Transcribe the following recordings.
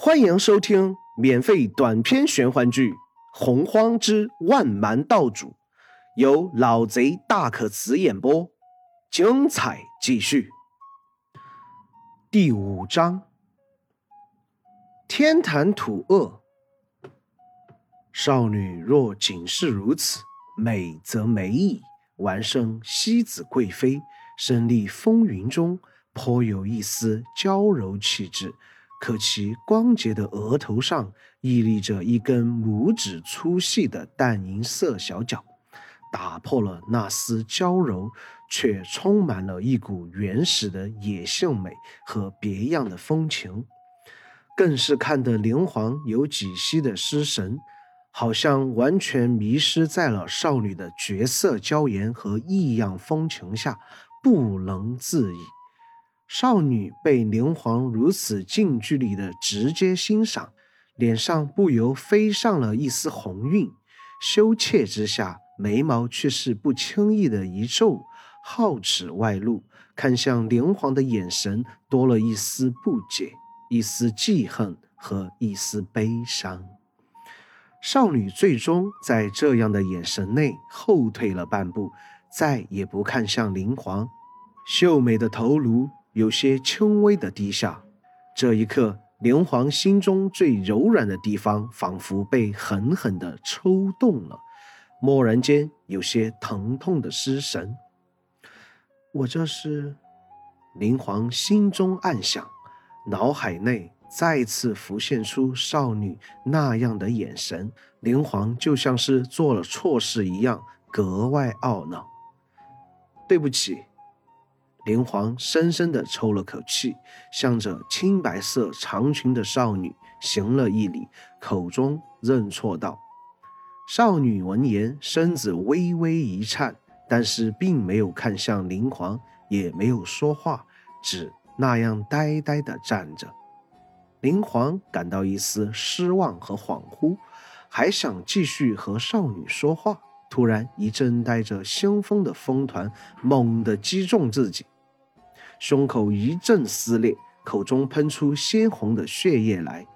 欢迎收听免费短篇玄幻剧《洪荒之万蛮道主》，由老贼大可辞演播，精彩继续。第五章：天坛土恶。少女若仅是如此，美则美矣。完生西子贵妃，身立风云中，颇有一丝娇柔气质。可其光洁的额头上屹立着一根拇指粗细的淡银色小角，打破了那丝娇柔，却充满了一股原始的野性美和别样的风情，更是看得灵皇有几息的失神，好像完全迷失在了少女的绝色娇颜和异样风情下，不能自已。少女被灵皇如此近距离的直接欣赏，脸上不由飞上了一丝红晕，羞怯之下，眉毛却是不轻易的一皱，皓齿外露，看向灵皇的眼神多了一丝不解、一丝记恨和一丝悲伤。少女最终在这样的眼神内后退了半步，再也不看向灵皇，秀美的头颅。有些轻微的低下，这一刻，灵皇心中最柔软的地方仿佛被狠狠地抽动了，蓦然间有些疼痛的失神。我这是，灵皇心中暗想，脑海内再次浮现出少女那样的眼神，灵皇就像是做了错事一样，格外懊恼。对不起。灵皇深深地抽了口气，向着青白色长裙的少女行了一礼，口中认错道：“少女闻言，身子微微一颤，但是并没有看向灵皇，也没有说话，只那样呆呆地站着。灵皇感到一丝失望和恍惚，还想继续和少女说话，突然一阵带着腥风的风团猛地击中自己。胸口一阵撕裂，口中喷出鲜红的血液来，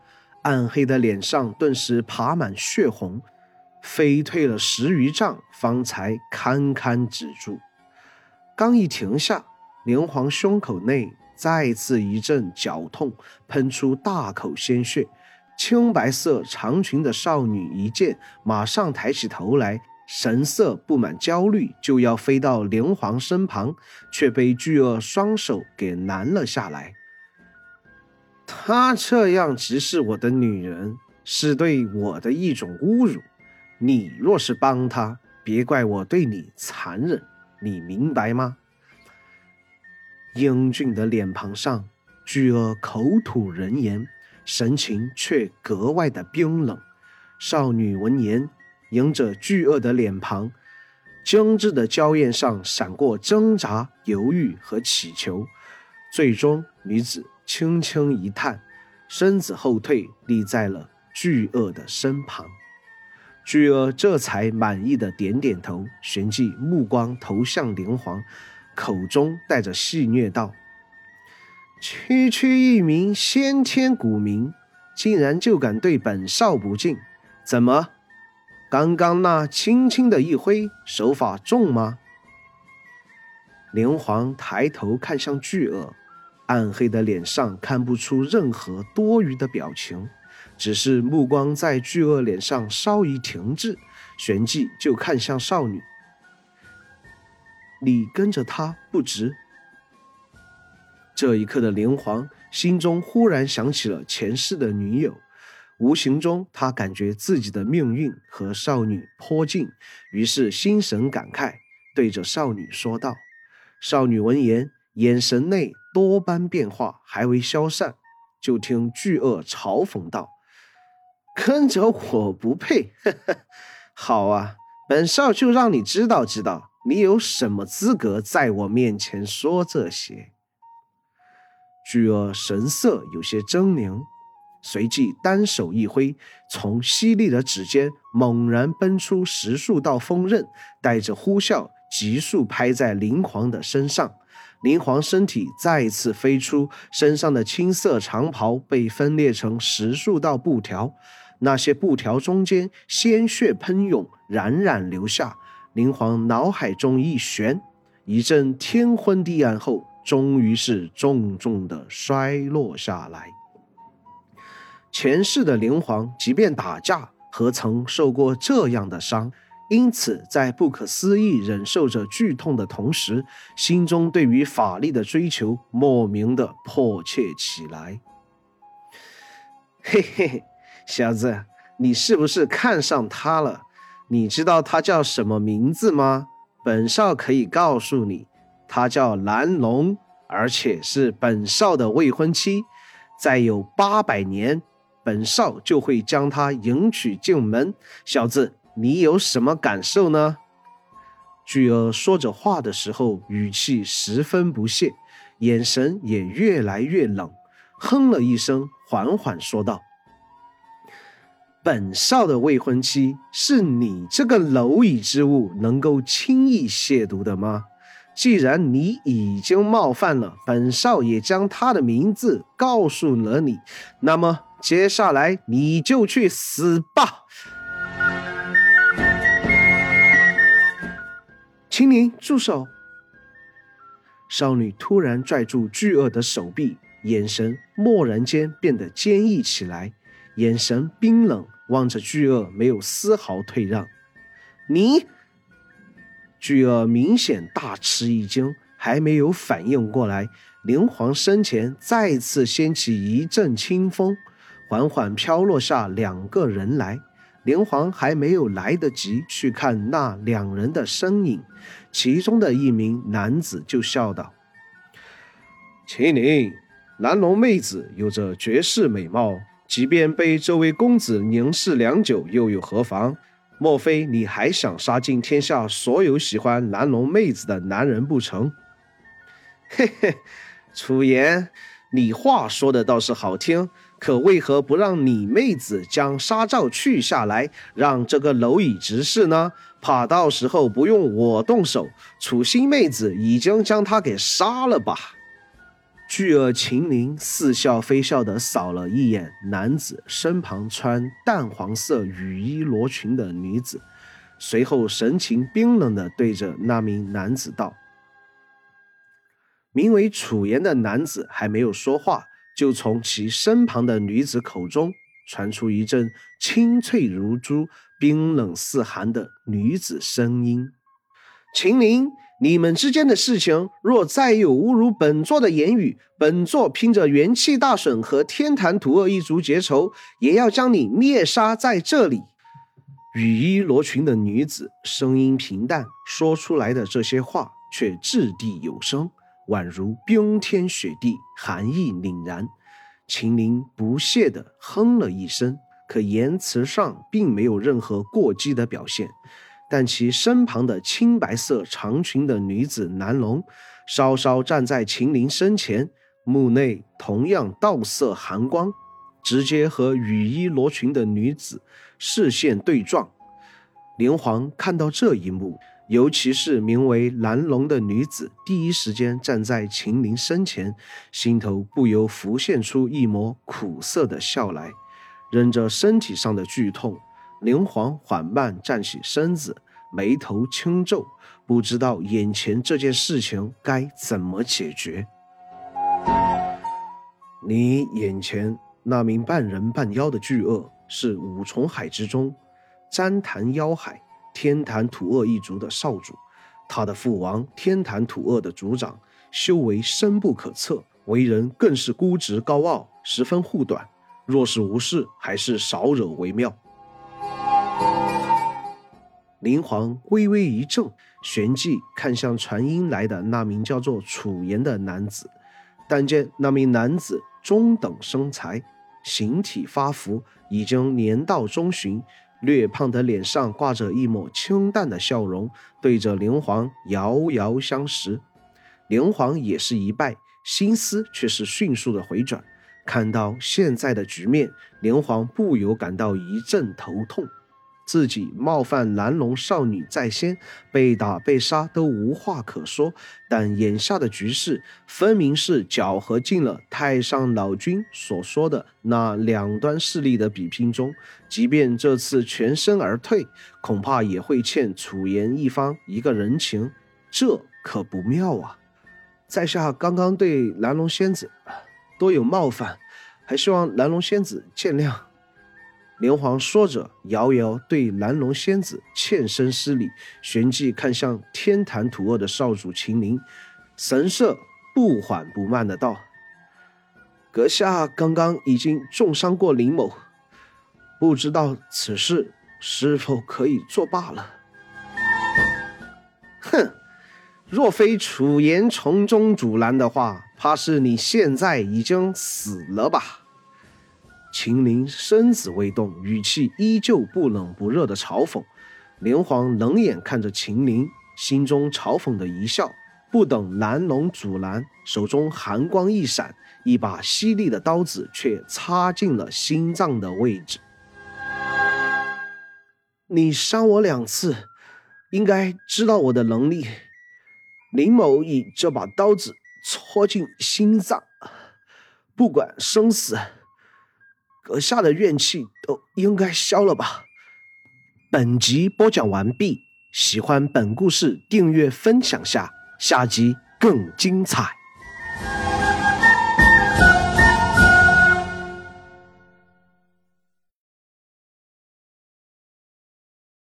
暗黑的脸上顿时爬满血红，飞退了十余丈，方才堪堪止住。刚一停下，连环胸口内再次一阵绞痛，喷出大口鲜血。青白色长裙的少女一见，马上抬起头来。神色布满焦虑，就要飞到灵皇身旁，却被巨鳄双手给拦了下来。他这样直视我的女人，是对我的一种侮辱。你若是帮他，别怪我对你残忍，你明白吗？英俊的脸庞上，巨鳄口吐人言，神情却格外的冰冷。少女闻言。迎着巨鳄的脸庞，精致的娇艳上闪过挣扎、犹豫和乞求。最终，女子轻轻一叹，身子后退，立在了巨鳄的身旁。巨鳄这才满意的点点头，旋即目光投向灵皇，口中带着戏谑道：“区区一名先天古民，竟然就敢对本少不敬，怎么？”刚刚那轻轻的一挥，手法重吗？灵皇抬头看向巨鳄，暗黑的脸上看不出任何多余的表情，只是目光在巨鳄脸上稍一停滞，旋即就看向少女：“你跟着他不值。”这一刻的灵皇心中忽然想起了前世的女友。无形中，他感觉自己的命运和少女颇近，于是心神感慨，对着少女说道。少女闻言，眼神内多般变化，还未消散，就听巨鳄嘲讽道：“跟着我不配，好啊，本少就让你知道知道，你有什么资格在我面前说这些。”巨鳄神色有些狰狞。随即单手一挥，从犀利的指尖猛然奔出十数道锋刃，带着呼啸，急速拍在灵皇的身上。灵皇身体再次飞出，身上的青色长袍被分裂成十数道布条，那些布条中间鲜血喷涌，冉冉流下。灵皇脑海中一旋，一阵天昏地暗后，终于是重重的摔落下来。前世的灵皇，即便打架，何曾受过这样的伤？因此，在不可思议忍受着剧痛的同时，心中对于法力的追求莫名的迫切起来。嘿嘿，小子，你是不是看上他了？你知道他叫什么名字吗？本少可以告诉你，他叫蓝龙，而且是本少的未婚妻。再有八百年，本少就会将她迎娶进门。小子。你有什么感受呢？巨鳄说着话的时候，语气十分不屑，眼神也越来越冷，哼了一声，缓缓说道：“本少的未婚妻是你这个蝼蚁之物能够轻易亵渎的吗？既然你已经冒犯了本少，也将他的名字告诉了你，那么接下来你就去死吧！”青灵，住手！少女突然拽住巨鳄的手臂，眼神蓦然间变得坚毅起来，眼神冰冷，望着巨鳄，没有丝毫退让。你，巨鳄明显大吃一惊，还没有反应过来，灵皇身前再次掀起一阵清风，缓缓飘落下两个人来。连皇还没有来得及去看那两人的身影，其中的一名男子就笑道：“秦岭，蓝龙妹子有着绝世美貌，即便被这位公子凝视良久，又有何妨？莫非你还想杀尽天下所有喜欢蓝龙妹子的男人不成？”嘿嘿，楚言，你话说的倒是好听。可为何不让你妹子将纱罩去下来，让这个蝼蚁直视呢？怕到时候不用我动手，楚心妹子已经将他给杀了吧？巨鳄秦灵似笑非笑地扫了一眼男子身旁穿淡黄色雨衣罗裙的女子，随后神情冰冷地对着那名男子道：“名为楚言的男子还没有说话。”就从其身旁的女子口中传出一阵清脆如珠、冰冷似寒的女子声音：“秦陵，你们之间的事情，若再有侮辱本座的言语，本座拼着元气大损和天坛土恶一族结仇，也要将你灭杀在这里。”雨衣罗裙的女子声音平淡，说出来的这些话却掷地有声。宛如冰天雪地，寒意凛然。秦陵不屑地哼了一声，可言辞上并没有任何过激的表现。但其身旁的青白色长裙的女子南龙，稍稍站在秦陵身前，目内同样道色寒光，直接和雨衣罗裙的女子视线对撞。连皇看到这一幕。尤其是名为蓝龙的女子，第一时间站在秦陵身前，心头不由浮现出一抹苦涩的笑来。忍着身体上的剧痛，灵皇缓慢站起身子，眉头轻皱，不知道眼前这件事情该怎么解决。你眼前那名半人半妖的巨鳄，是五重海之中旃檀妖海。天坛土鳄一族的少主，他的父王天坛土鳄的族长，修为深不可测，为人更是孤直高傲，十分护短。若是无事，还是少惹为妙。灵皇微微一怔，旋即看向传音来的那名叫做楚言的男子，但见那名男子中等身材，形体发福，已经年到中旬。略胖的脸上挂着一抹清淡的笑容，对着灵皇遥遥相视。灵皇也是一拜，心思却是迅速的回转。看到现在的局面，灵皇不由感到一阵头痛。自己冒犯蓝龙少女在先，被打被杀都无话可说。但眼下的局势，分明是搅和进了太上老君所说的那两端势力的比拼中。即便这次全身而退，恐怕也会欠楚颜一方一个人情，这可不妙啊！在下刚刚对蓝龙仙子多有冒犯，还希望蓝龙仙子见谅。连环说着，遥遥对蓝龙仙子欠身施礼，旋即看向天坛土恶的少主秦陵，神色不缓不慢的道：“阁下刚刚已经重伤过林某，不知道此事是否可以作罢了？”哼，若非楚言从中阻拦的话，怕是你现在已经死了吧？秦陵身子未动，语气依旧不冷不热的嘲讽。连环冷眼看着秦陵，心中嘲讽的一笑。不等蓝龙阻拦，手中寒光一闪，一把犀利的刀子却插进了心脏的位置。你伤我两次，应该知道我的能力。林某以这把刀子戳进心脏，不管生死。阁下的怨气都应该消了吧？本集播讲完毕，喜欢本故事，订阅分享下，下集更精彩。